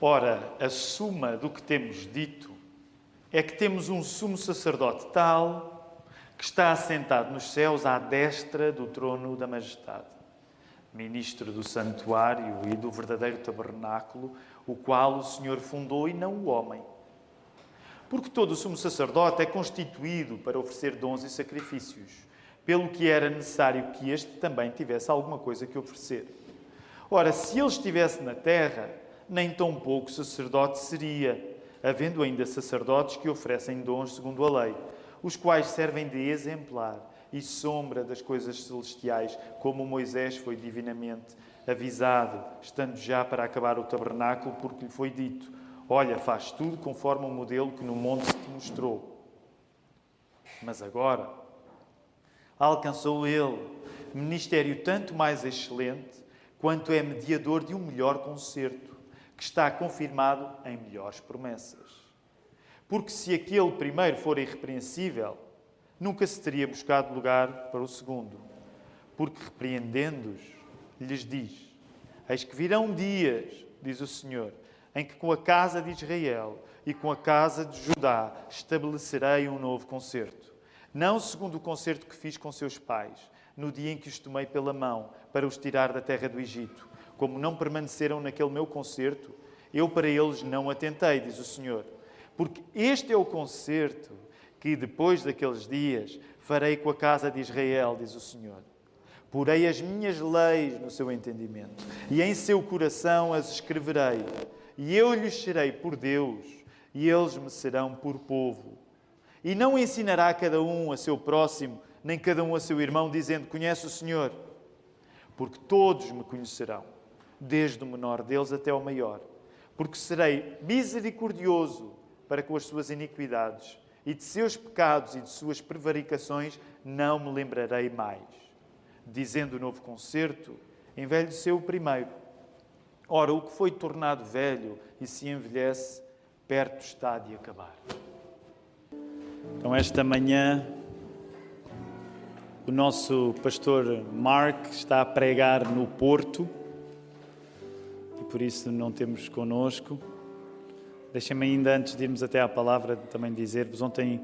Ora, a suma do que temos dito é que temos um sumo sacerdote tal que está assentado nos céus à destra do trono da majestade, ministro do santuário e do verdadeiro tabernáculo, o qual o Senhor fundou e não o homem. Porque todo o sumo sacerdote é constituído para oferecer dons e sacrifícios, pelo que era necessário que este também tivesse alguma coisa que oferecer. Ora, se ele estivesse na terra, nem tão pouco sacerdote seria, havendo ainda sacerdotes que oferecem dons segundo a lei, os quais servem de exemplar e sombra das coisas celestiais, como Moisés foi divinamente avisado, estando já para acabar o tabernáculo, porque lhe foi dito: Olha, faz tudo conforme o modelo que no monte se te mostrou. Mas agora alcançou ele ministério tanto mais excelente, quanto é mediador de um melhor concerto que está confirmado em melhores promessas. Porque se aquele primeiro for irrepreensível, nunca se teria buscado lugar para o segundo. Porque repreendendo-os, lhes diz: Eis que virão dias, diz o Senhor, em que com a casa de Israel e com a casa de Judá estabelecerei um novo concerto. Não segundo o concerto que fiz com seus pais, no dia em que os tomei pela mão para os tirar da terra do Egito como não permaneceram naquele meu concerto, eu para eles não atentei, diz o Senhor. Porque este é o concerto que depois daqueles dias farei com a casa de Israel, diz o Senhor. Porei as minhas leis no seu entendimento e em seu coração as escreverei. E eu lhes serei por Deus e eles me serão por povo. E não ensinará cada um a seu próximo, nem cada um a seu irmão, dizendo: Conhece o Senhor, porque todos me conhecerão desde o menor deles até o maior, porque serei misericordioso para com as suas iniquidades, e de seus pecados e de suas prevaricações não me lembrarei mais. Dizendo o novo concerto, envelheceu o primeiro. Ora, o que foi tornado velho e se envelhece, perto está de acabar. Então, esta manhã, o nosso pastor Mark está a pregar no Porto por isso não temos connosco. Deixem-me ainda, antes de irmos até à palavra, também dizer-vos, ontem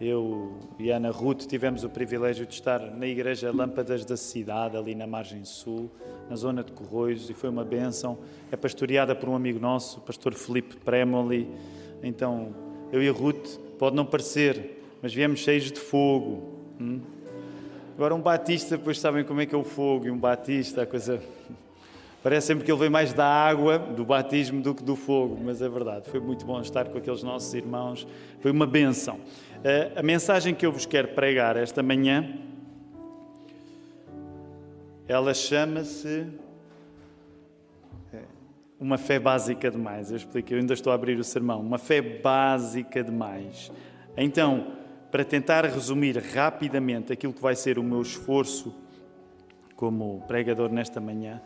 eu e Ana Ruth tivemos o privilégio de estar na Igreja Lâmpadas da Cidade, ali na margem sul, na zona de Corroios, e foi uma bênção. É pastoreada por um amigo nosso, o pastor Felipe Premoli. Então, eu e a Ruth, pode não parecer, mas viemos cheios de fogo. Hum? Agora, um batista, depois sabem como é que é o fogo, e um batista, a coisa Parece sempre que ele veio mais da água, do batismo, do que do fogo, mas é verdade. Foi muito bom estar com aqueles nossos irmãos. Foi uma benção. Eh, a mensagem que eu vos quero pregar esta manhã, ela chama-se eh, uma fé básica demais. Eu explico, eu ainda estou a abrir o sermão. Uma fé básica demais. Então, para tentar resumir rapidamente aquilo que vai ser o meu esforço como pregador nesta manhã,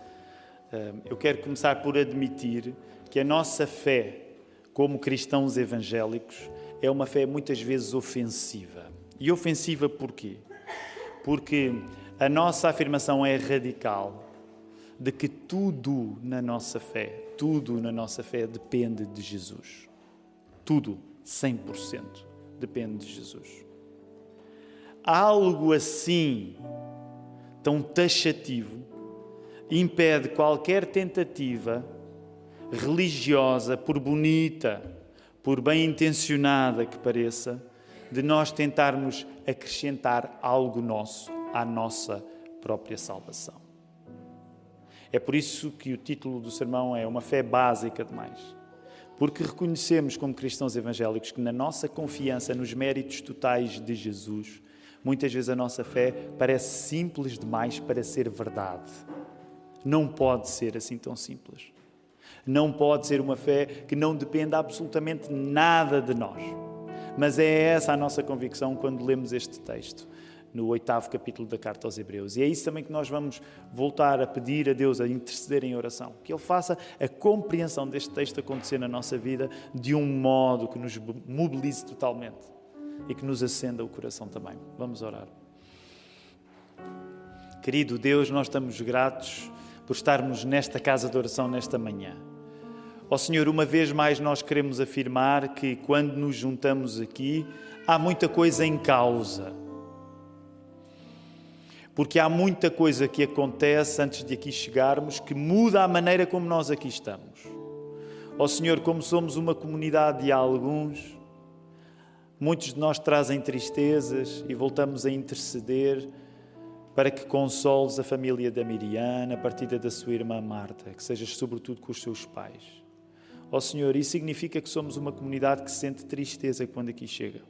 eu quero começar por admitir que a nossa fé, como cristãos evangélicos, é uma fé muitas vezes ofensiva. E ofensiva porquê? Porque a nossa afirmação é radical de que tudo na nossa fé, tudo na nossa fé depende de Jesus. Tudo, 100%, depende de Jesus. Algo assim tão taxativo impede qualquer tentativa religiosa, por bonita, por bem intencionada que pareça, de nós tentarmos acrescentar algo nosso à nossa própria salvação. É por isso que o título do sermão é Uma Fé Básica demais. Porque reconhecemos, como cristãos evangélicos, que na nossa confiança nos méritos totais de Jesus, muitas vezes a nossa fé parece simples demais para ser verdade. Não pode ser assim tão simples. Não pode ser uma fé que não dependa absolutamente nada de nós. Mas é essa a nossa convicção quando lemos este texto, no oitavo capítulo da carta aos Hebreus. E é isso também que nós vamos voltar a pedir a Deus, a interceder em oração. Que Ele faça a compreensão deste texto acontecer na nossa vida de um modo que nos mobilize totalmente e que nos acenda o coração também. Vamos orar. Querido Deus, nós estamos gratos por estarmos nesta casa de oração nesta manhã. Ó Senhor, uma vez mais nós queremos afirmar que quando nos juntamos aqui, há muita coisa em causa. Porque há muita coisa que acontece antes de aqui chegarmos que muda a maneira como nós aqui estamos. Ó Senhor, como somos uma comunidade de alguns, muitos de nós trazem tristezas e voltamos a interceder para que consoles a família da Miriana, a partida da sua irmã Marta, que sejas sobretudo com os seus pais. Ó Senhor, isso significa que somos uma comunidade que sente tristeza quando aqui chega.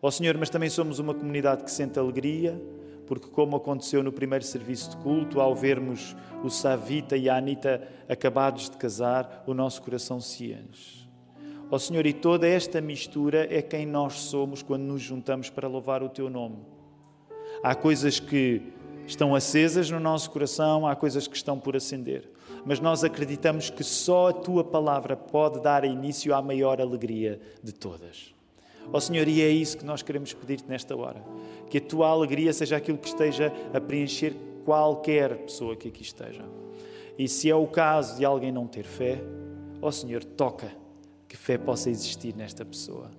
Ó Senhor, mas também somos uma comunidade que sente alegria, porque, como aconteceu no primeiro serviço de culto, ao vermos o Savita e a Anita acabados de casar, o nosso coração se enche. Ó Senhor, e toda esta mistura é quem nós somos quando nos juntamos para louvar o Teu nome. Há coisas que estão acesas no nosso coração, há coisas que estão por acender mas nós acreditamos que só a tua palavra pode dar início à maior alegria de todas. Ó oh, Senhor, e é isso que nós queremos pedir-te nesta hora. Que a tua alegria seja aquilo que esteja a preencher qualquer pessoa que aqui esteja. E se é o caso de alguém não ter fé, ó oh, Senhor, toca que fé possa existir nesta pessoa.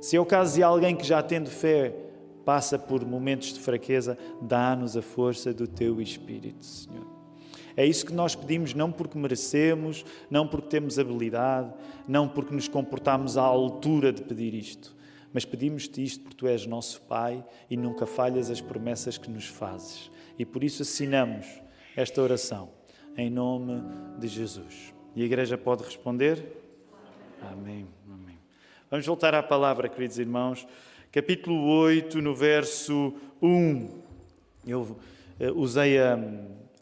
Se é o caso de alguém que já tendo fé passa por momentos de fraqueza, dá-nos a força do teu Espírito, Senhor. É isso que nós pedimos, não porque merecemos, não porque temos habilidade, não porque nos comportamos à altura de pedir isto, mas pedimos-te isto porque tu és nosso Pai e nunca falhas as promessas que nos fazes. E por isso assinamos esta oração em nome de Jesus. E a igreja pode responder? Amém. Amém. Vamos voltar à palavra, queridos irmãos. Capítulo 8, no verso 1. Eu eh, usei a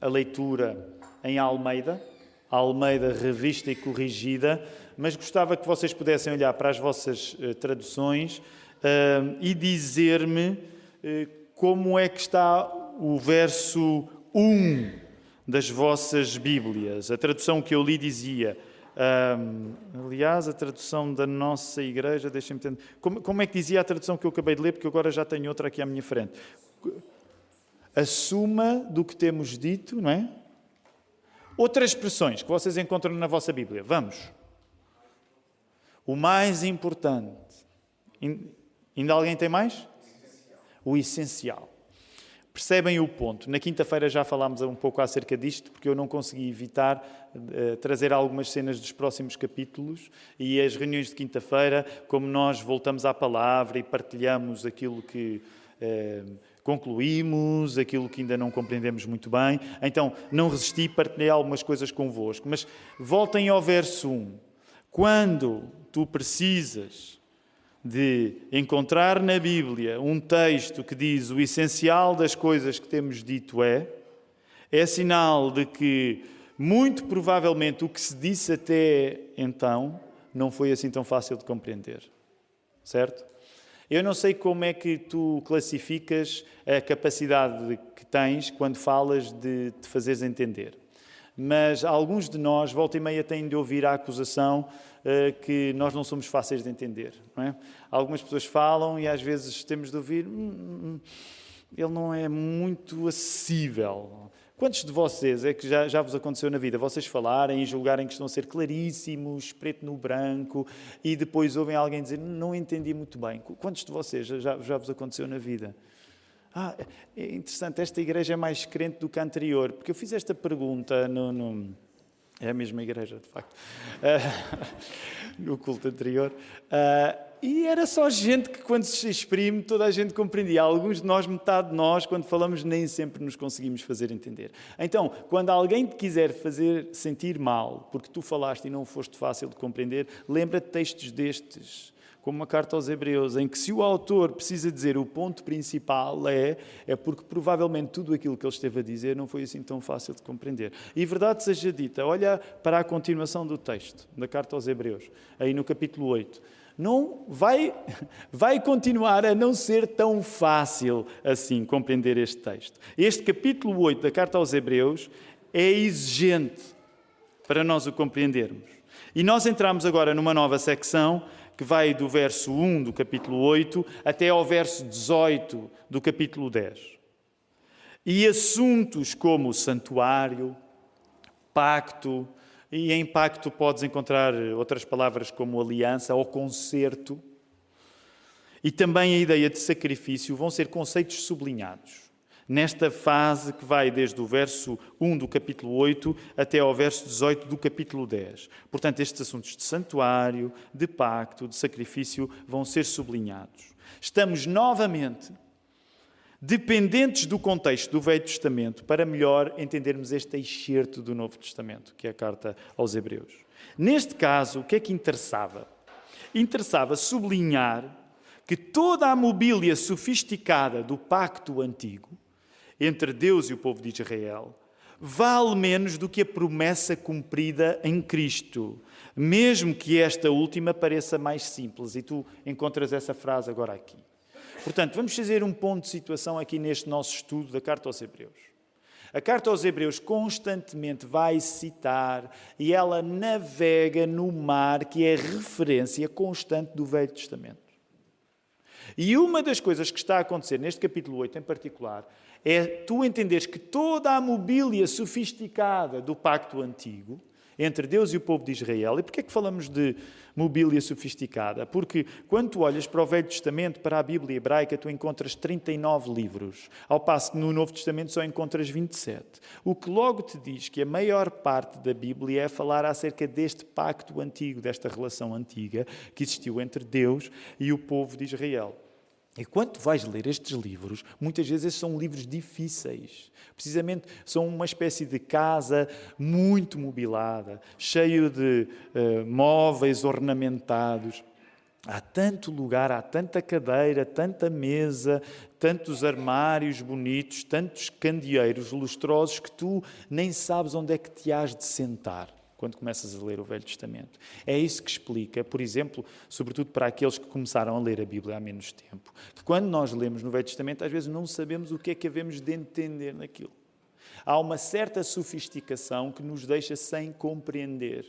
a leitura em Almeida, Almeida revista e corrigida, mas gostava que vocês pudessem olhar para as vossas uh, traduções uh, e dizer-me uh, como é que está o verso 1 das vossas Bíblias. A tradução que eu li dizia. Um, aliás, a tradução da nossa igreja, deixem-me entender. Como, como é que dizia a tradução que eu acabei de ler? Porque agora já tenho outra aqui à minha frente a suma do que temos dito, não é? Outras expressões que vocês encontram na vossa Bíblia. Vamos. O mais importante. Ainda alguém tem mais? O essencial. Percebem o ponto. Na quinta-feira já falámos um pouco acerca disto, porque eu não consegui evitar uh, trazer algumas cenas dos próximos capítulos e as reuniões de quinta-feira, como nós voltamos à palavra e partilhamos aquilo que. Uh, concluímos, aquilo que ainda não compreendemos muito bem. Então, não resisti, partilhei algumas coisas convosco. Mas voltem ao verso 1. Quando tu precisas de encontrar na Bíblia um texto que diz o essencial das coisas que temos dito é, é sinal de que, muito provavelmente, o que se disse até então não foi assim tão fácil de compreender. Certo? Eu não sei como é que tu classificas a capacidade que tens quando falas de te fazeres entender. Mas alguns de nós, volta e meia, têm de ouvir a acusação que nós não somos fáceis de entender. É? Algumas pessoas falam e às vezes temos de ouvir. Hum, hum, hum ele não é muito acessível. Quantos de vocês é que já, já vos aconteceu na vida? Vocês falarem e julgarem que estão a ser claríssimos, preto no branco, e depois ouvem alguém dizer, não entendi muito bem. Quantos de vocês já, já vos aconteceu na vida? Ah, é interessante, esta igreja é mais crente do que a anterior, porque eu fiz esta pergunta no, no é a mesma igreja, de facto, uh, no culto anterior. Uh, e era só gente que, quando se exprime, toda a gente compreendia. Alguns de nós, metade de nós, quando falamos, nem sempre nos conseguimos fazer entender. Então, quando alguém te quiser fazer sentir mal, porque tu falaste e não foste fácil de compreender, lembra-te textos destes, como uma carta aos Hebreus, em que se o autor precisa dizer o ponto principal é, é porque provavelmente tudo aquilo que ele esteve a dizer não foi assim tão fácil de compreender. E verdade seja dita, olha para a continuação do texto, da carta aos Hebreus, aí no capítulo 8 não vai, vai continuar a não ser tão fácil assim compreender este texto. Este capítulo 8 da carta aos Hebreus é exigente para nós o compreendermos. E nós entramos agora numa nova secção que vai do verso 1 do capítulo 8 até ao verso 18 do capítulo 10. E assuntos como santuário, pacto, E em pacto podes encontrar outras palavras como aliança ou concerto. E também a ideia de sacrifício vão ser conceitos sublinhados nesta fase que vai desde o verso 1 do capítulo 8 até ao verso 18 do capítulo 10. Portanto, estes assuntos de santuário, de pacto, de sacrifício vão ser sublinhados. Estamos novamente dependentes do contexto do Velho Testamento para melhor entendermos este excerto do Novo Testamento, que é a carta aos Hebreus. Neste caso, o que é que interessava? Interessava sublinhar que toda a mobília sofisticada do pacto antigo entre Deus e o povo de Israel vale menos do que a promessa cumprida em Cristo, mesmo que esta última pareça mais simples. E tu encontras essa frase agora aqui. Portanto, vamos fazer um ponto de situação aqui neste nosso estudo da Carta aos Hebreus. A Carta aos Hebreus constantemente vai citar e ela navega no mar que é referência constante do Velho Testamento. E uma das coisas que está a acontecer neste capítulo 8 em particular é tu entenderes que toda a mobília sofisticada do pacto antigo entre Deus e o povo de Israel. E porquê é que falamos de mobília sofisticada? Porque quando tu olhas para o Velho Testamento, para a Bíblia hebraica, tu encontras 39 livros, ao passo que no Novo Testamento só encontras 27. O que logo te diz que a maior parte da Bíblia é falar acerca deste pacto antigo, desta relação antiga que existiu entre Deus e o povo de Israel. E quando vais ler estes livros, muitas vezes são livros difíceis. Precisamente são uma espécie de casa muito mobilada, cheio de uh, móveis ornamentados. Há tanto lugar, há tanta cadeira, tanta mesa, tantos armários bonitos, tantos candeeiros lustrosos que tu nem sabes onde é que te has de sentar quando começas a ler o Velho Testamento. É isso que explica, por exemplo, sobretudo para aqueles que começaram a ler a Bíblia há menos tempo, que quando nós lemos no Velho Testamento, às vezes não sabemos o que é que havemos de entender naquilo. Há uma certa sofisticação que nos deixa sem compreender.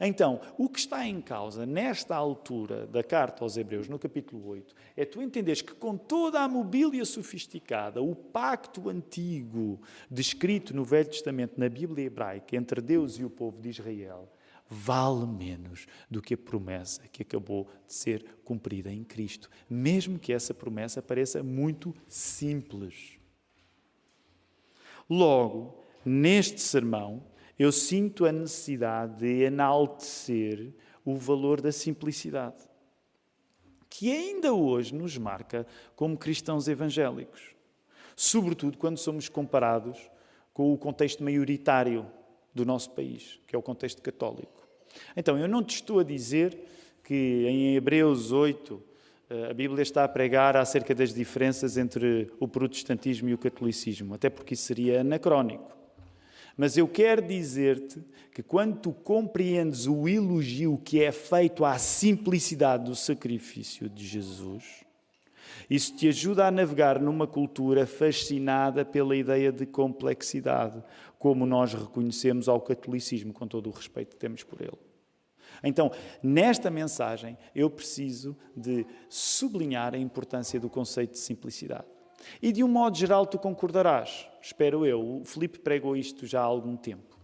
Então, o que está em causa nesta altura da carta aos Hebreus, no capítulo 8, é tu entenderes que com toda a mobília sofisticada, o pacto antigo descrito no Velho Testamento, na Bíblia hebraica, entre Deus e o povo de Israel, vale menos do que a promessa que acabou de ser cumprida em Cristo, mesmo que essa promessa pareça muito simples. Logo, neste sermão, eu sinto a necessidade de enaltecer o valor da simplicidade, que ainda hoje nos marca como cristãos evangélicos, sobretudo quando somos comparados com o contexto maioritário do nosso país, que é o contexto católico. Então, eu não te estou a dizer que em Hebreus 8 eh, a Bíblia está a pregar acerca das diferenças entre o protestantismo e o catolicismo, até porque isso seria anacrónico. Mas eu quero dizer-te que quando tu compreendes o elogio que é feito à simplicidade do sacrifício de Jesus, isso te ajuda a navegar numa cultura fascinada pela ideia de complexidade, como nós reconhecemos ao catolicismo, com todo o respeito que temos por ele. Então, nesta mensagem, eu preciso de sublinhar a importância do conceito de simplicidade. E de um modo geral, tu concordarás, espero eu. O Filipe pregou isto já há algum tempo.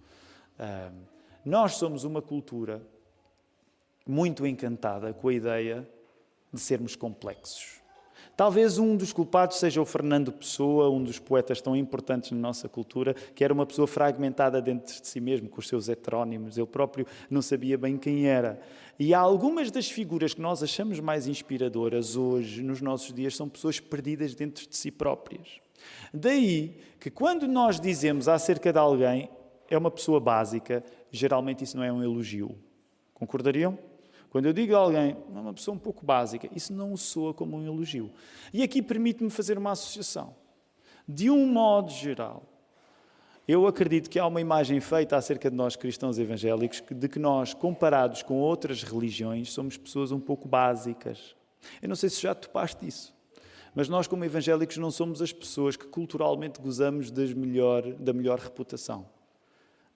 Uh, nós somos uma cultura muito encantada com a ideia de sermos complexos. Talvez um dos culpados seja o Fernando Pessoa, um dos poetas tão importantes na nossa cultura, que era uma pessoa fragmentada dentro de si mesmo, com os seus heterónimos. Ele próprio não sabia bem quem era. E há algumas das figuras que nós achamos mais inspiradoras hoje, nos nossos dias, são pessoas perdidas dentro de si próprias. Daí que quando nós dizemos acerca de alguém, é uma pessoa básica, geralmente isso não é um elogio. Concordariam? Quando eu digo a alguém, é uma pessoa um pouco básica, isso não soa como um elogio. E aqui permite-me fazer uma associação. De um modo geral, eu acredito que há uma imagem feita acerca de nós cristãos evangélicos de que nós, comparados com outras religiões, somos pessoas um pouco básicas. Eu não sei se já topaste isso, mas nós, como evangélicos, não somos as pessoas que culturalmente gozamos melhor, da melhor reputação.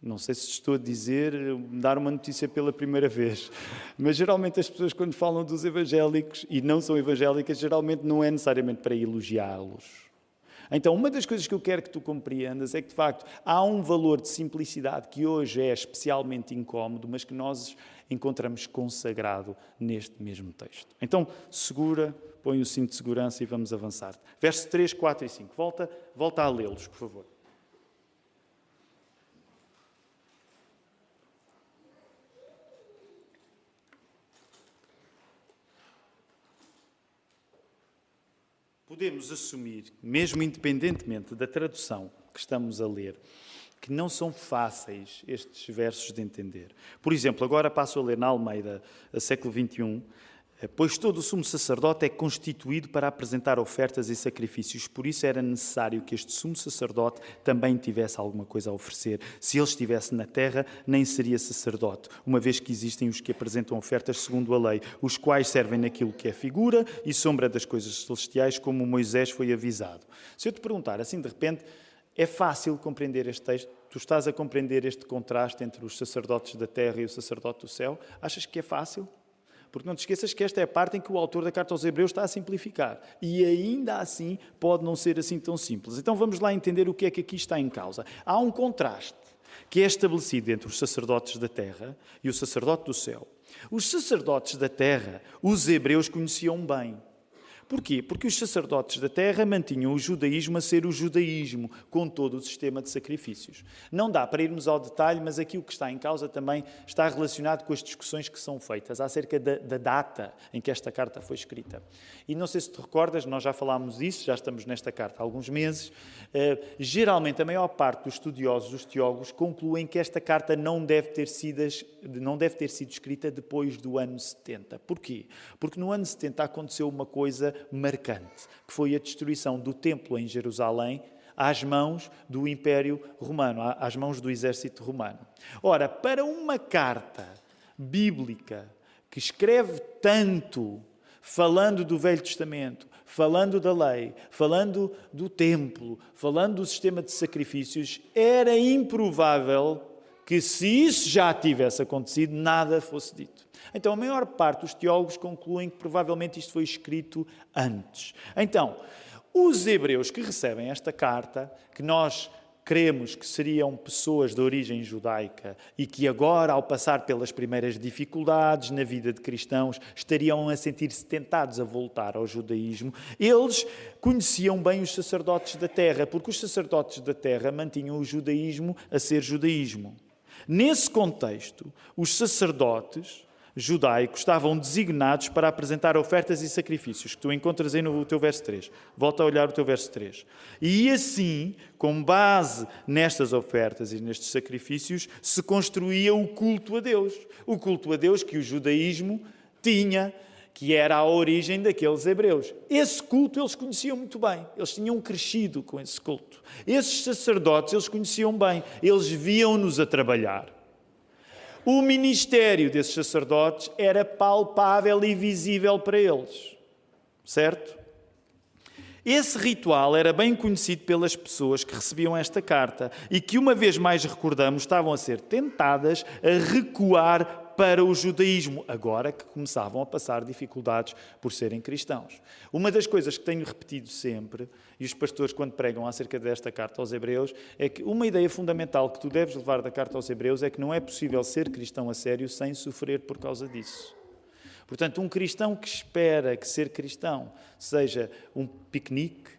Não sei se estou a dizer, dar uma notícia pela primeira vez, mas geralmente as pessoas, quando falam dos evangélicos e não são evangélicas, geralmente não é necessariamente para elogiá-los. Então, uma das coisas que eu quero que tu compreendas é que, de facto, há um valor de simplicidade que hoje é especialmente incómodo, mas que nós encontramos consagrado neste mesmo texto. Então, segura, põe o cinto de segurança e vamos avançar. Versos 3, 4 e 5. Volta, volta a lê-los, por favor. Podemos assumir, mesmo independentemente da tradução que estamos a ler, que não são fáceis estes versos de entender. Por exemplo, agora passo a ler na Almeida, século XXI, pois todo o sumo sacerdote é constituído para apresentar ofertas e sacrifícios, por isso era necessário que este sumo sacerdote também tivesse alguma coisa a oferecer. Se ele estivesse na terra, nem seria sacerdote, uma vez que existem os que apresentam ofertas segundo a lei, os quais servem naquilo que é figura e sombra das coisas celestiais, como Moisés foi avisado. Se eu te perguntar assim de repente, é fácil compreender este texto? Tu estás a compreender este contraste entre os sacerdotes da terra e o sacerdote do céu? Achas que é fácil? Porque não te esqueças que esta é a parte em que o autor da carta aos Hebreus está a simplificar. E ainda assim pode não ser assim tão simples. Então vamos lá entender o que é que aqui está em causa. Há um contraste que é estabelecido entre os sacerdotes da terra e o sacerdote do céu. Os sacerdotes da terra, os hebreus conheciam bem. Porquê? Porque os sacerdotes da terra mantinham o judaísmo a ser o judaísmo, com todo o sistema de sacrifícios. Não dá para irmos ao detalhe, mas aqui o que está em causa também está relacionado com as discussões que são feitas acerca da, da data em que esta carta foi escrita. E não sei se te recordas, nós já falámos disso, já estamos nesta carta há alguns meses. Uh, geralmente, a maior parte dos estudiosos, dos teólogos, concluem que esta carta não deve ter sido, não deve ter sido escrita depois do ano 70. Porquê? Porque no ano 70 aconteceu uma coisa marcante, que foi a destruição do templo em Jerusalém às mãos do Império Romano, às mãos do exército romano. Ora, para uma carta bíblica que escreve tanto, falando do Velho Testamento, falando da lei, falando do templo, falando do sistema de sacrifícios, era improvável que, se isso já tivesse acontecido, nada fosse dito. Então, a maior parte dos teólogos concluem que provavelmente isto foi escrito antes. Então, os hebreus que recebem esta carta, que nós cremos que seriam pessoas de origem judaica e que agora, ao passar pelas primeiras dificuldades na vida de cristãos, estariam a sentir-se tentados a voltar ao judaísmo, eles conheciam bem os sacerdotes da terra, porque os sacerdotes da terra mantinham o judaísmo a ser judaísmo. Nesse contexto, os sacerdotes judaicos estavam designados para apresentar ofertas e sacrifícios, que tu encontras aí no teu verso 3. Volta a olhar o teu verso 3. E assim, com base nestas ofertas e nestes sacrifícios, se construía o culto a Deus. O culto a Deus que o judaísmo tinha, que era a origem daqueles hebreus. Esse culto eles conheciam muito bem, eles tinham crescido com esse culto. Esses sacerdotes eles conheciam bem, eles viam-nos a trabalhar. O ministério desses sacerdotes era palpável e visível para eles. Certo? Esse ritual era bem conhecido pelas pessoas que recebiam esta carta e que, uma vez mais recordamos, estavam a ser tentadas a recuar para o judaísmo, agora que começavam a passar dificuldades por serem cristãos. Uma das coisas que tenho repetido sempre, e os pastores, quando pregam acerca desta carta aos Hebreus, é que uma ideia fundamental que tu deves levar da carta aos Hebreus é que não é possível ser cristão a sério sem sofrer por causa disso. Portanto, um cristão que espera que ser cristão seja um piquenique,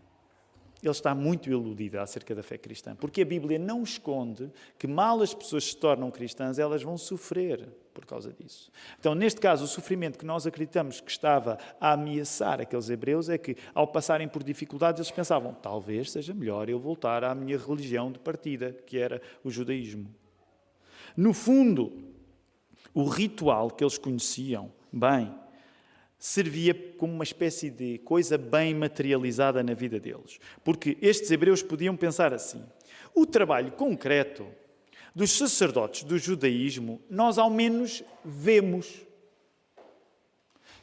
ele está muito iludido acerca da fé cristã, porque a Bíblia não esconde que mal as pessoas se tornam cristãs, elas vão sofrer por causa disso. Então, neste caso, o sofrimento que nós acreditamos que estava a ameaçar aqueles hebreus é que, ao passarem por dificuldades, eles pensavam: talvez seja melhor eu voltar à minha religião de partida, que era o judaísmo. No fundo, o ritual que eles conheciam bem servia como uma espécie de coisa bem materializada na vida deles. Porque estes hebreus podiam pensar assim: o trabalho concreto dos sacerdotes do judaísmo, nós ao menos vemos.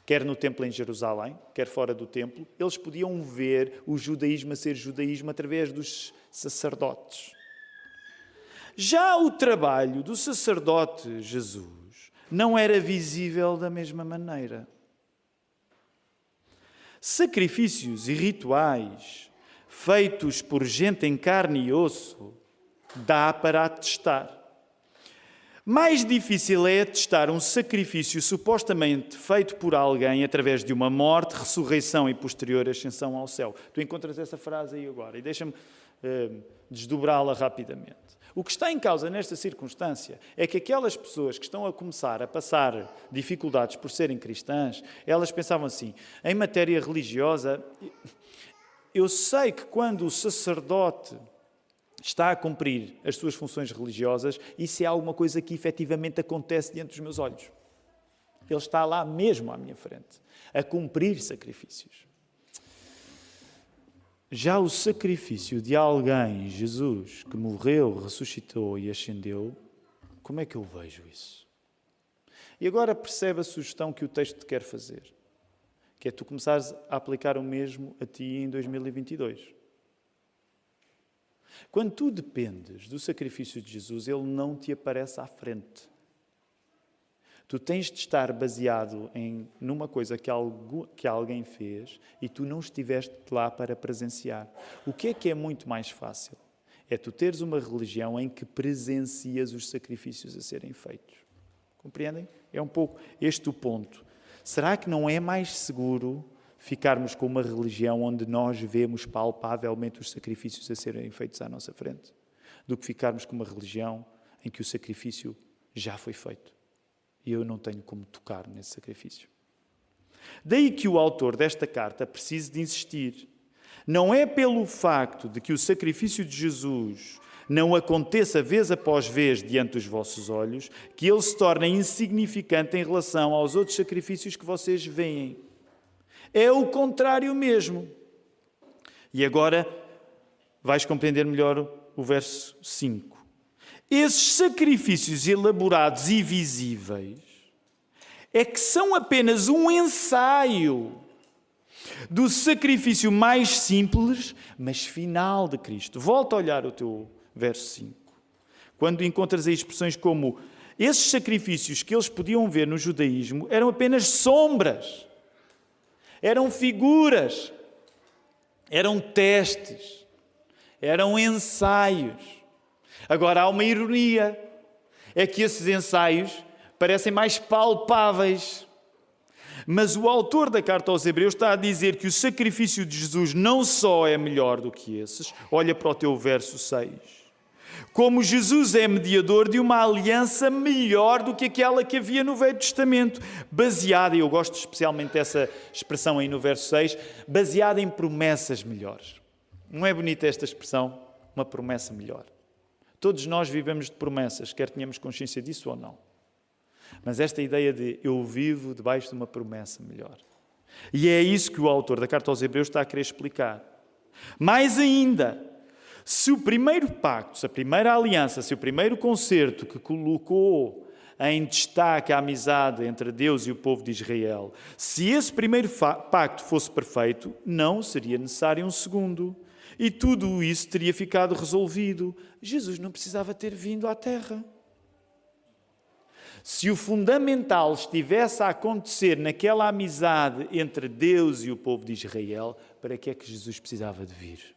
Quer no templo em Jerusalém, quer fora do templo, eles podiam ver o judaísmo a ser judaísmo através dos sacerdotes. Já o trabalho do sacerdote Jesus não era visível da mesma maneira. Sacrifícios e rituais feitos por gente em carne e osso, dá para atestar. Mais difícil é atestar um sacrifício supostamente feito por alguém através de uma morte, ressurreição e posterior ascensão ao céu. Tu encontras essa frase aí agora e deixa-me uh, desdobrá-la rapidamente. O que está em causa nesta circunstância é que aquelas pessoas que estão a começar a passar dificuldades por serem cristãs, elas pensavam assim: em matéria religiosa, eu sei que quando o sacerdote está a cumprir as suas funções religiosas, isso é alguma coisa que efetivamente acontece diante dos meus olhos. Ele está lá mesmo à minha frente, a cumprir sacrifícios. Já o sacrifício de alguém, Jesus, que morreu, ressuscitou e ascendeu, como é que eu vejo isso? E agora percebe a sugestão que o texto te quer fazer, que é tu começares a aplicar o mesmo a ti em 2022. Quando tu dependes do sacrifício de Jesus, ele não te aparece à frente. Tu tens de estar baseado em numa coisa que, algo, que alguém fez e tu não estiveste lá para presenciar. O que é que é muito mais fácil? É tu teres uma religião em que presencias os sacrifícios a serem feitos. Compreendem? É um pouco este o ponto. Será que não é mais seguro ficarmos com uma religião onde nós vemos palpavelmente os sacrifícios a serem feitos à nossa frente, do que ficarmos com uma religião em que o sacrifício já foi feito e eu não tenho como tocar nesse sacrifício. Daí que o autor desta carta precise de insistir. Não é pelo facto de que o sacrifício de Jesus não aconteça vez após vez diante dos vossos olhos, que ele se torna insignificante em relação aos outros sacrifícios que vocês veem. É o contrário mesmo. E agora vais compreender melhor o verso 5. Esses sacrifícios elaborados e visíveis é que são apenas um ensaio do sacrifício mais simples, mas final de Cristo. Volta a olhar o teu verso 5. Quando encontras aí expressões como esses sacrifícios que eles podiam ver no judaísmo eram apenas sombras eram figuras, eram testes, eram ensaios. Agora há uma ironia: é que esses ensaios parecem mais palpáveis. Mas o autor da carta aos Hebreus está a dizer que o sacrifício de Jesus não só é melhor do que esses, olha para o teu verso 6 como Jesus é mediador de uma aliança melhor do que aquela que havia no Velho Testamento, baseada, e eu gosto especialmente dessa expressão aí no verso 6, baseada em promessas melhores. Não é bonita esta expressão? Uma promessa melhor. Todos nós vivemos de promessas, quer tenhamos consciência disso ou não. Mas esta ideia de eu vivo debaixo de uma promessa melhor. E é isso que o autor da carta aos Hebreus está a querer explicar. Mais ainda, se o primeiro pacto, se a primeira aliança, se o primeiro concerto que colocou em destaque a amizade entre Deus e o povo de Israel, se esse primeiro pacto fosse perfeito, não seria necessário um segundo. E tudo isso teria ficado resolvido. Jesus não precisava ter vindo à terra. Se o fundamental estivesse a acontecer naquela amizade entre Deus e o povo de Israel, para que é que Jesus precisava de vir?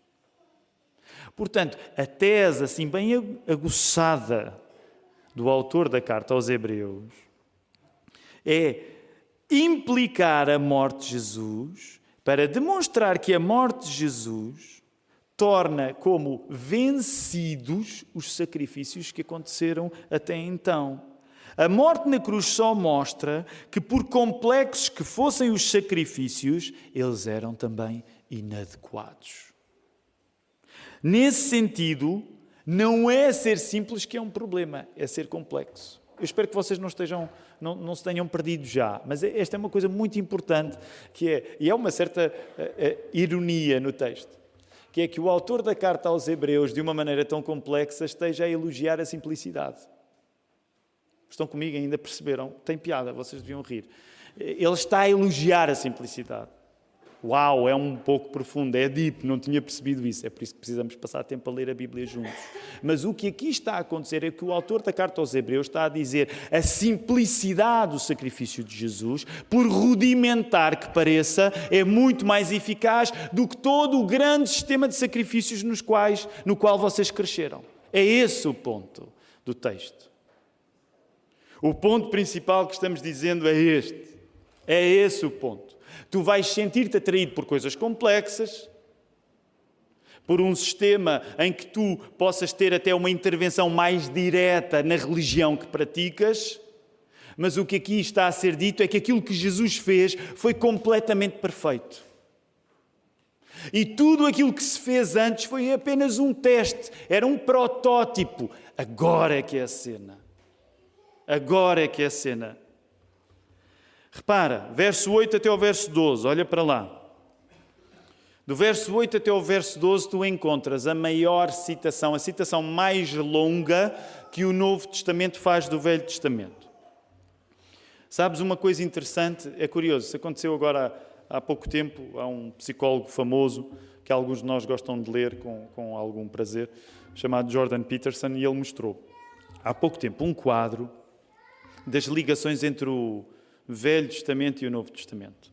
Portanto, a tese assim bem aguçada do autor da carta aos Hebreus é implicar a morte de Jesus para demonstrar que a morte de Jesus torna como vencidos os sacrifícios que aconteceram até então. A morte na cruz só mostra que, por complexos que fossem os sacrifícios, eles eram também inadequados. Nesse sentido, não é ser simples que é um problema, é ser complexo. Eu espero que vocês não estejam, não, não se tenham perdido já, mas é, esta é uma coisa muito importante que é, e é uma certa uh, uh, ironia no texto, que é que o autor da carta aos Hebreus, de uma maneira tão complexa, esteja a elogiar a simplicidade. Estão comigo ainda perceberam? Tem piada, vocês deviam rir. Ele está a elogiar a simplicidade. Uau, é um pouco profundo, é deep, não tinha percebido isso. É por isso que precisamos passar tempo a ler a Bíblia juntos. Mas o que aqui está a acontecer é que o autor da carta aos Hebreus está a dizer a simplicidade do sacrifício de Jesus, por rudimentar que pareça, é muito mais eficaz do que todo o grande sistema de sacrifícios nos quais, no qual vocês cresceram. É esse o ponto do texto. O ponto principal que estamos dizendo é este. É esse o ponto. Tu vais sentir-te atraído por coisas complexas, por um sistema em que tu possas ter até uma intervenção mais direta na religião que praticas. Mas o que aqui está a ser dito é que aquilo que Jesus fez foi completamente perfeito. E tudo aquilo que se fez antes foi apenas um teste, era um protótipo. Agora é que é a cena. Agora é que é a cena. Repara, verso 8 até o verso 12, olha para lá. Do verso 8 até o verso 12, tu encontras a maior citação, a citação mais longa que o Novo Testamento faz do Velho Testamento. Sabes uma coisa interessante? É curioso, isso aconteceu agora há pouco tempo. Há um psicólogo famoso que alguns de nós gostam de ler com, com algum prazer, chamado Jordan Peterson, e ele mostrou há pouco tempo um quadro das ligações entre o Velho Testamento e o Novo Testamento.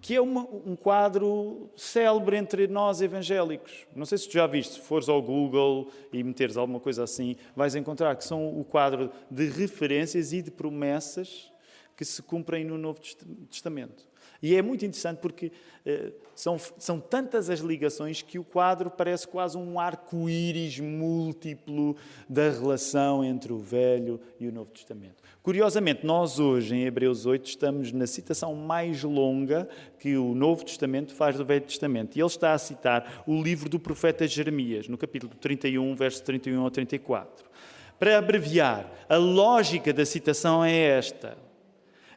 Que é uma, um quadro célebre entre nós evangélicos. Não sei se tu já viste, se fores ao Google e meteres alguma coisa assim, vais encontrar que são o quadro de referências e de promessas que se cumprem no Novo Testamento. E é muito interessante porque eh, são, são tantas as ligações que o quadro parece quase um arco-íris múltiplo da relação entre o Velho e o Novo Testamento. Curiosamente, nós hoje, em Hebreus 8, estamos na citação mais longa que o Novo Testamento faz do Velho Testamento. E ele está a citar o livro do profeta Jeremias, no capítulo 31, verso 31 ao 34. Para abreviar, a lógica da citação é esta: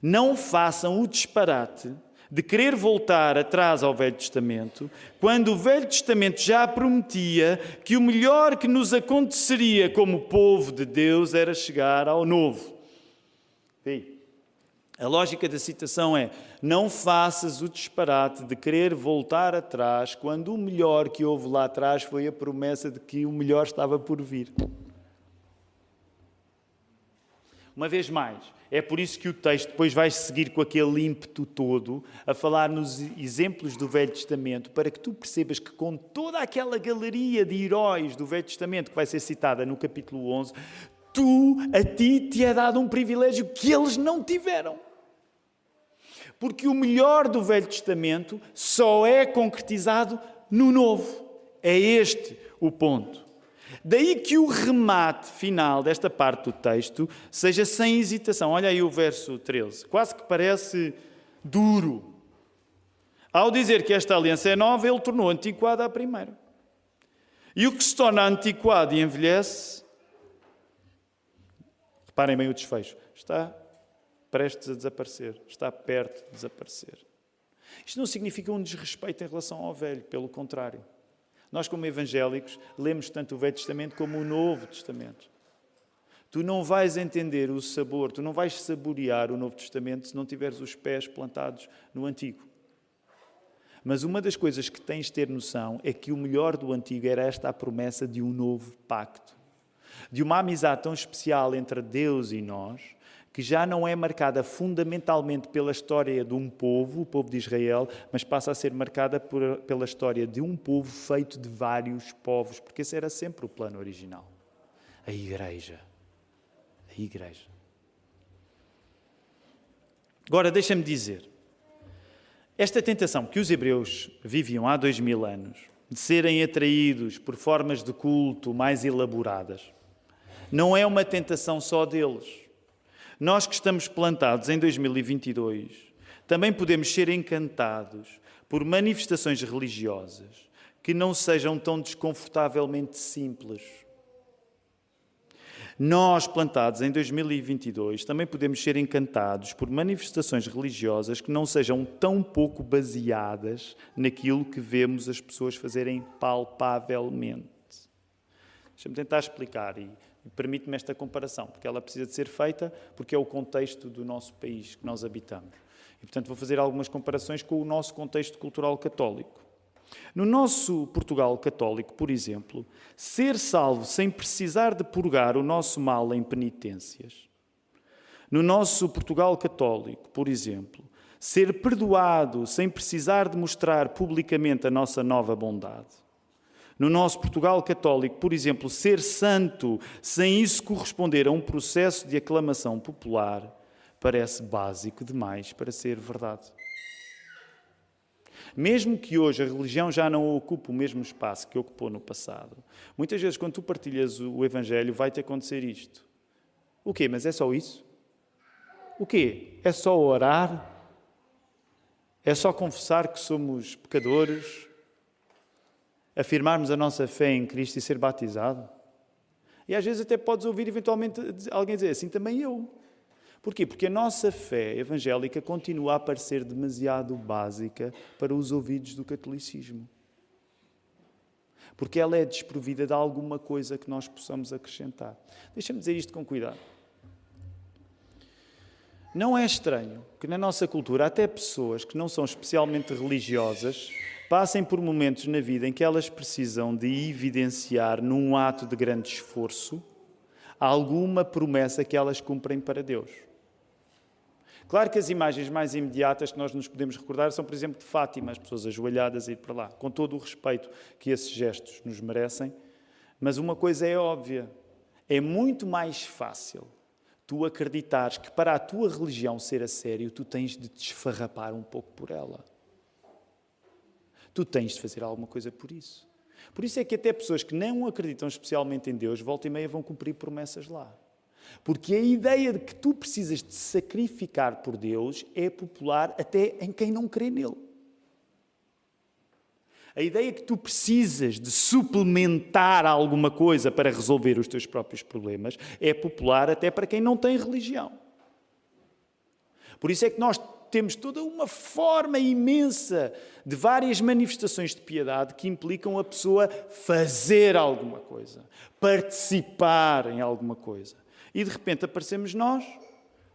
Não façam o disparate de querer voltar atrás ao Velho Testamento, quando o Velho Testamento já prometia que o melhor que nos aconteceria como povo de Deus era chegar ao Novo. A lógica da citação é: não faças o disparate de querer voltar atrás quando o melhor que houve lá atrás foi a promessa de que o melhor estava por vir. Uma vez mais, é por isso que o texto depois vai seguir com aquele ímpeto todo a falar nos exemplos do Velho Testamento, para que tu percebas que, com toda aquela galeria de heróis do Velho Testamento que vai ser citada no capítulo 11, tu, a ti, te é dado um privilégio que eles não tiveram. Porque o melhor do Velho Testamento só é concretizado no Novo. É este o ponto. Daí que o remate final desta parte do texto seja sem hesitação. Olha aí o verso 13. Quase que parece duro. Ao dizer que esta aliança é nova, ele tornou antiquada a primeira. E o que se torna antiquado e envelhece Reparem bem o desfecho. Está prestes a desaparecer, está perto de desaparecer. Isto não significa um desrespeito em relação ao velho, pelo contrário. Nós, como evangélicos, lemos tanto o Velho Testamento como o Novo Testamento. Tu não vais entender o sabor, tu não vais saborear o Novo Testamento se não tiveres os pés plantados no Antigo. Mas uma das coisas que tens de ter noção é que o melhor do Antigo era esta a promessa de um novo pacto de uma amizade tão especial entre Deus e nós, que já não é marcada fundamentalmente pela história de um povo, o povo de Israel, mas passa a ser marcada por, pela história de um povo feito de vários povos, porque esse era sempre o plano original. A igreja. A igreja. Agora, deixa-me dizer, esta tentação que os hebreus viviam há dois mil anos, de serem atraídos por formas de culto mais elaboradas, não é uma tentação só deles. Nós que estamos plantados em 2022, também podemos ser encantados por manifestações religiosas que não sejam tão desconfortavelmente simples. Nós, plantados em 2022, também podemos ser encantados por manifestações religiosas que não sejam tão pouco baseadas naquilo que vemos as pessoas fazerem palpavelmente. Deixa-me tentar explicar e Permite-me esta comparação, porque ela precisa de ser feita porque é o contexto do nosso país que nós habitamos. E, portanto, vou fazer algumas comparações com o nosso contexto cultural católico. No nosso Portugal católico, por exemplo, ser salvo sem precisar de purgar o nosso mal em penitências. No nosso Portugal católico, por exemplo, ser perdoado sem precisar de mostrar publicamente a nossa nova bondade. No nosso Portugal católico, por exemplo, ser santo sem isso corresponder a um processo de aclamação popular parece básico demais para ser verdade. Mesmo que hoje a religião já não ocupe o mesmo espaço que ocupou no passado, muitas vezes quando tu partilhas o Evangelho vai-te acontecer isto. O quê? Mas é só isso? O quê? É só orar? É só confessar que somos pecadores? Afirmarmos a nossa fé em Cristo e ser batizado? E às vezes até podes ouvir eventualmente alguém dizer assim, também eu. Porquê? Porque a nossa fé evangélica continua a parecer demasiado básica para os ouvidos do catolicismo. Porque ela é desprovida de alguma coisa que nós possamos acrescentar. Deixa-me dizer isto com cuidado. Não é estranho que na nossa cultura até pessoas que não são especialmente religiosas passem por momentos na vida em que elas precisam de evidenciar, num ato de grande esforço, alguma promessa que elas cumprem para Deus. Claro que as imagens mais imediatas que nós nos podemos recordar são, por exemplo, de Fátima, as pessoas ajoelhadas a ir para lá, com todo o respeito que esses gestos nos merecem. Mas uma coisa é óbvia: é muito mais fácil tu acreditares que para a tua religião ser a sério, tu tens de te esfarrapar um pouco por ela. Tu tens de fazer alguma coisa por isso. Por isso é que até pessoas que não acreditam especialmente em Deus, volta e meia vão cumprir promessas lá. Porque a ideia de que tu precisas de sacrificar por Deus é popular até em quem não crê nele. A ideia que tu precisas de suplementar alguma coisa para resolver os teus próprios problemas é popular até para quem não tem religião. Por isso é que nós temos toda uma forma imensa de várias manifestações de piedade que implicam a pessoa fazer alguma coisa, participar em alguma coisa. E de repente aparecemos nós,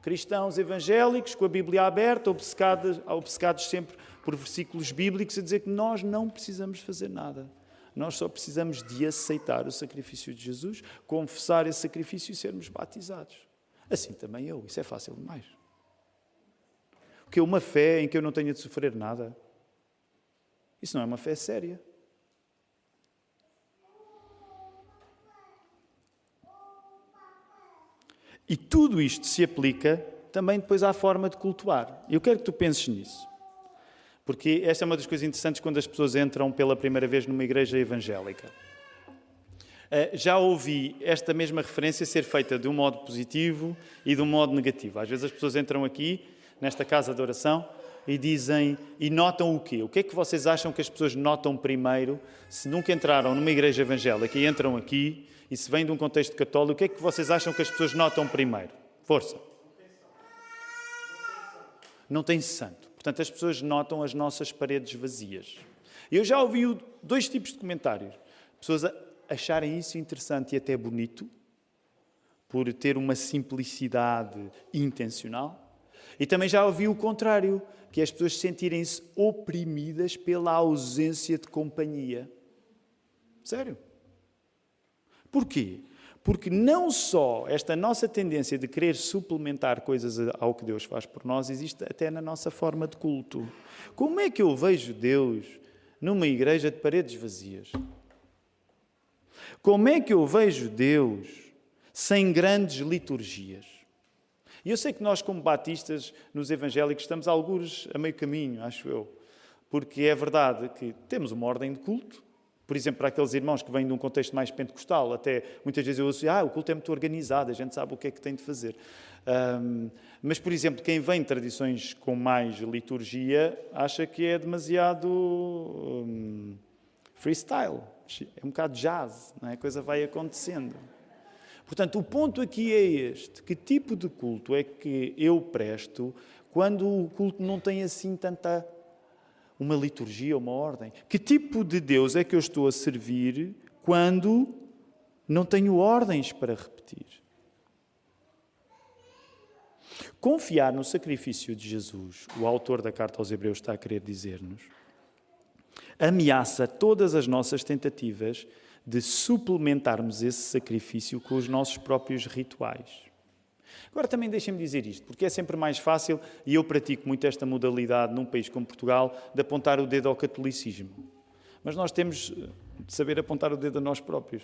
cristãos evangélicos, com a Bíblia aberta, obcecados, obcecados sempre por versículos bíblicos, a dizer que nós não precisamos fazer nada. Nós só precisamos de aceitar o sacrifício de Jesus, confessar esse sacrifício e sermos batizados. Assim também eu, isso é fácil demais. Porque uma fé em que eu não tenha de sofrer nada, isso não é uma fé séria. E tudo isto se aplica também depois à forma de cultuar. Eu quero que tu penses nisso. Porque esta é uma das coisas interessantes quando as pessoas entram pela primeira vez numa igreja evangélica. Eh, já ouvi esta mesma referência ser feita de um modo positivo e de um modo negativo. Às vezes as pessoas entram aqui, nesta casa de oração, e dizem e notam o quê? O que é que vocês acham que as pessoas notam primeiro se nunca entraram numa igreja evangélica e entram aqui e se vêm de um contexto católico, o que é que vocês acham que as pessoas notam primeiro? Força. Não tem santo. Portanto, as pessoas notam as nossas paredes vazias. Eu já ouvi dois tipos de comentários. Pessoas acharem isso interessante e até bonito, por ter uma simplicidade intencional. E também já ouvi o contrário, que é as pessoas sentirem-se oprimidas pela ausência de companhia. Sério. Porquê? Porque não só esta nossa tendência de querer suplementar coisas ao que Deus faz por nós, existe até na nossa forma de culto. Como é que eu vejo Deus numa igreja de paredes vazias? Como é que eu vejo Deus sem grandes liturgias? E eu sei que nós, como batistas, nos evangélicos, estamos alguns a meio caminho, acho eu. Porque é verdade que temos uma ordem de culto, por exemplo, para aqueles irmãos que vêm de um contexto mais pentecostal, até muitas vezes eu ouço, ah, o culto é muito organizado, a gente sabe o que é que tem de fazer. Um, mas, por exemplo, quem vem de tradições com mais liturgia acha que é demasiado um, freestyle, é um bocado jazz, não é? a coisa vai acontecendo. Portanto, o ponto aqui é este: que tipo de culto é que eu presto quando o culto não tem assim tanta uma liturgia, uma ordem? Que tipo de Deus é que eu estou a servir quando não tenho ordens para repetir? Confiar no sacrifício de Jesus, o autor da carta aos Hebreus está a querer dizer-nos, ameaça todas as nossas tentativas de suplementarmos esse sacrifício com os nossos próprios rituais. Agora também deixem-me dizer isto, porque é sempre mais fácil, e eu pratico muito esta modalidade num país como Portugal, de apontar o dedo ao catolicismo. Mas nós temos de saber apontar o dedo a nós próprios.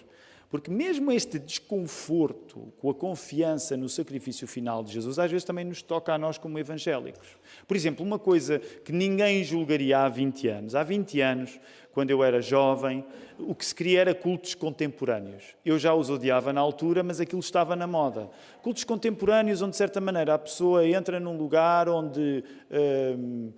Porque mesmo este desconforto com a confiança no sacrifício final de Jesus, às vezes também nos toca a nós como evangélicos. Por exemplo, uma coisa que ninguém julgaria há 20 anos. Há 20 anos, quando eu era jovem, o que se queria era cultos contemporâneos. Eu já os odiava na altura, mas aquilo estava na moda. Cultos contemporâneos, onde de certa maneira a pessoa entra num lugar onde. Hum,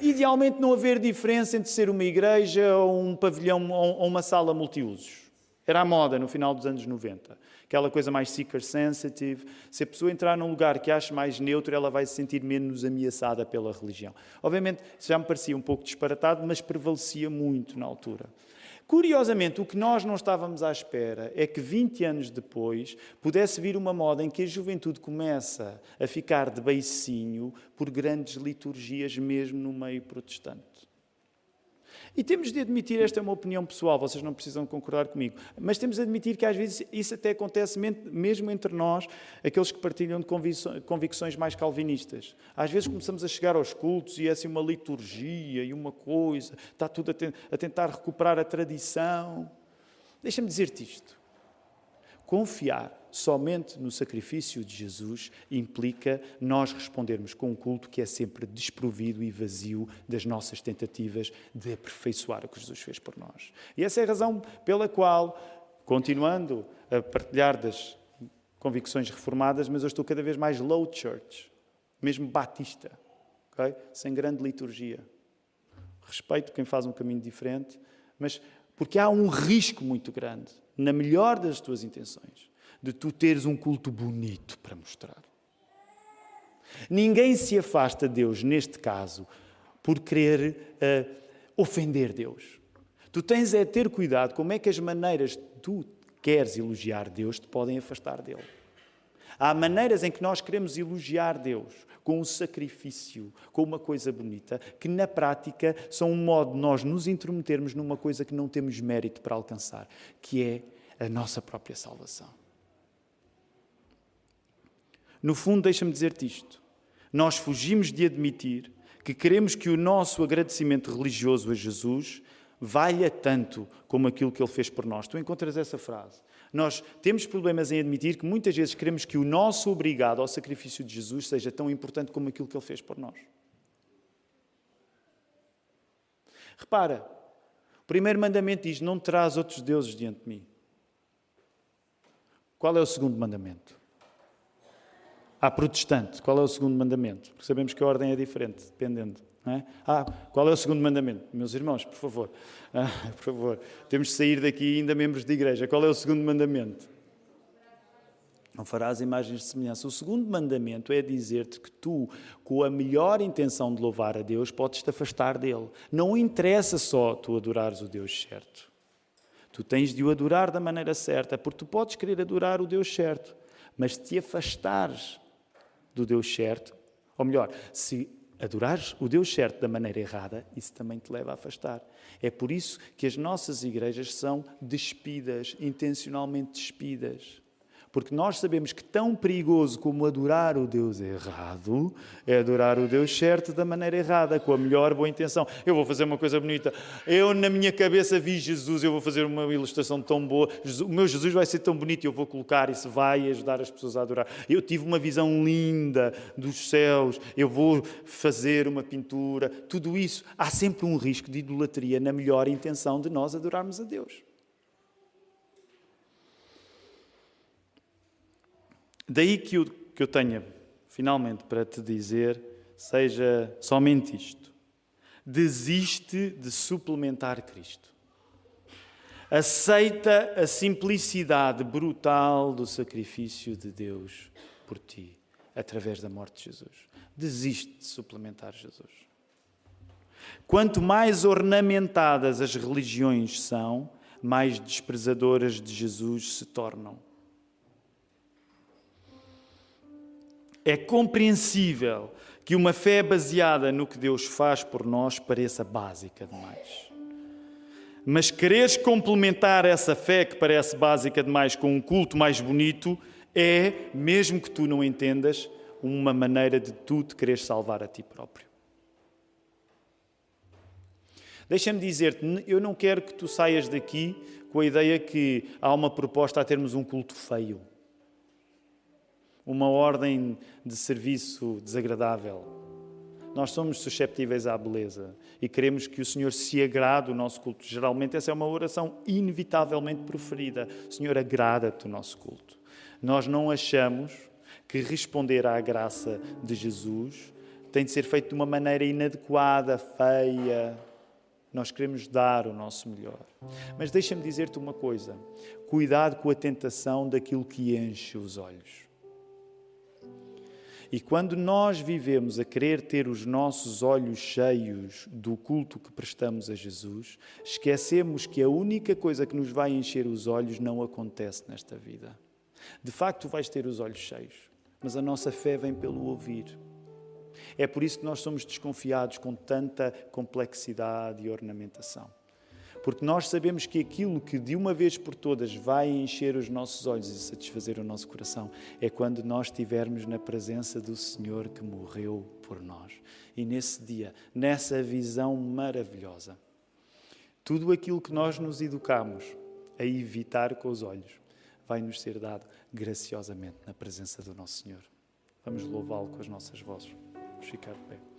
idealmente não haver diferença entre ser uma igreja ou um pavilhão ou uma sala multiusos. Era a moda no final dos anos 90. Aquela coisa mais seeker sensitive. Se a pessoa entrar num lugar que acha mais neutro, ela vai se sentir menos ameaçada pela religião. Obviamente, isso já me parecia um pouco disparatado, mas prevalecia muito na altura. Curiosamente, o que nós não estávamos à espera é que 20 anos depois pudesse vir uma moda em que a juventude começa a ficar de beicinho por grandes liturgias, mesmo no meio protestante. E temos de admitir, esta é uma opinião pessoal, vocês não precisam concordar comigo, mas temos de admitir que às vezes isso até acontece mesmo entre nós, aqueles que partilham de convicções mais calvinistas. Às vezes começamos a chegar aos cultos e é assim uma liturgia e uma coisa, está tudo a, tentar recuperar a tradição. Deixa-me dizer-te isto. Confiar somente no sacrifício de Jesus implica nós respondermos com um culto que é sempre desprovido e vazio das nossas tentativas de aperfeiçoar o que Jesus fez por nós. E essa é a razão pela qual, continuando a partilhar das convicções reformadas, mas eu estou cada vez mais low church, mesmo batista, okay? sem grande liturgia. Respeito quem faz um caminho diferente, mas porque há um risco muito grande, na melhor das tuas intenções, de tu teres um culto bonito para mostrar. Ninguém se afasta de Deus, neste caso, por querer uh, ofender Deus. Tu tens é ter cuidado como é que as maneiras que tu queres elogiar Deus te podem afastar dele. Há maneiras em que nós queremos elogiar Deus com um sacrifício, com uma coisa bonita, que na prática são um modo de nós nos intrometermos numa coisa que não temos mérito para alcançar, que é a nossa própria salvação. No fundo, deixa-me dizer-te isto. Nós fugimos de admitir que queremos que o nosso agradecimento religioso a Jesus valha tanto como aquilo que ele fez por nós. Tu encontras essa frase. Nós temos problemas em admitir que muitas vezes queremos que o nosso obrigado ao sacrifício de Jesus seja tão importante como aquilo que ele fez por nós. Repara, o primeiro mandamento diz: Não terás outros deuses diante de mim. Qual é o segundo mandamento? Há protestante, qual é o segundo mandamento? Porque sabemos que a ordem é diferente, dependendo. É? Ah, qual é o segundo mandamento? Meus irmãos, por favor, ah, por favor, temos de sair daqui ainda membros de igreja. Qual é o segundo mandamento? Não farás imagens de semelhança. O segundo mandamento é dizer-te que tu, com a melhor intenção de louvar a Deus, podes te afastar dele. Não interessa só tu adorares o Deus certo. Tu tens de o adorar da maneira certa, porque tu podes querer adorar o Deus certo, mas te afastares do Deus certo, ou melhor, se adorares o Deus certo da maneira errada, isso também te leva a afastar. É por isso que as nossas igrejas são despidas, intencionalmente despidas. Porque nós sabemos que tão perigoso como adorar o Deus errado é adorar o Deus certo da maneira errada, com a melhor boa intenção. Eu vou fazer uma coisa bonita. Eu, na minha cabeça, vi Jesus, eu vou fazer uma ilustração tão boa. O meu Jesus vai ser tão bonito, eu vou colocar isso, vai ajudar as pessoas a adorar. Eu tive uma visão linda dos céus, eu vou fazer uma pintura. Tudo isso, há sempre um risco de idolatria na melhor intenção de nós adorarmos a Deus. Daí que o que eu tenha finalmente para te dizer seja somente isto. Desiste de suplementar Cristo. Aceita a simplicidade brutal do sacrifício de Deus por ti, através da morte de Jesus. Desiste de suplementar Jesus. Quanto mais ornamentadas as religiões são, mais desprezadoras de Jesus se tornam. É compreensível que uma fé baseada no que Deus faz por nós pareça básica demais. Mas quereres complementar essa fé que parece básica demais com um culto mais bonito é, mesmo que tu não entendas, uma maneira de tu te querer salvar a ti próprio. Deixa-me dizer-te, eu não quero que tu saias daqui com a ideia que há uma proposta a termos um culto feio, uma ordem de serviço desagradável. Nós somos susceptíveis à beleza e queremos que o Senhor se agrade do nosso culto. Geralmente, essa é uma oração inevitavelmente preferida. Senhor, agrada-te o nosso culto. Nós não achamos que responder à graça de Jesus tem de ser feito de uma maneira inadequada, feia, nós queremos dar o nosso melhor. Mas deixa-me dizer-te uma coisa: cuidado com a tentação daquilo que enche os olhos. E quando nós vivemos a querer ter os nossos olhos cheios do culto que prestamos a Jesus, esquecemos que a única coisa que nos vai encher os olhos não acontece nesta vida. De facto, vais ter os olhos cheios, mas a nossa fé vem pelo ouvir. É por isso que nós somos desconfiados com tanta complexidade e ornamentação. Porque nós sabemos que aquilo que de uma vez por todas vai encher os nossos olhos e satisfazer o nosso coração é quando nós estivermos na presença do Senhor que morreu por nós. E nesse dia, nessa visão maravilhosa, tudo aquilo que nós nos educamos a evitar com os olhos vai nos ser dado graciosamente na presença do nosso Senhor. Vamos louvá-lo com as nossas vozes. Vamos ficar de pé.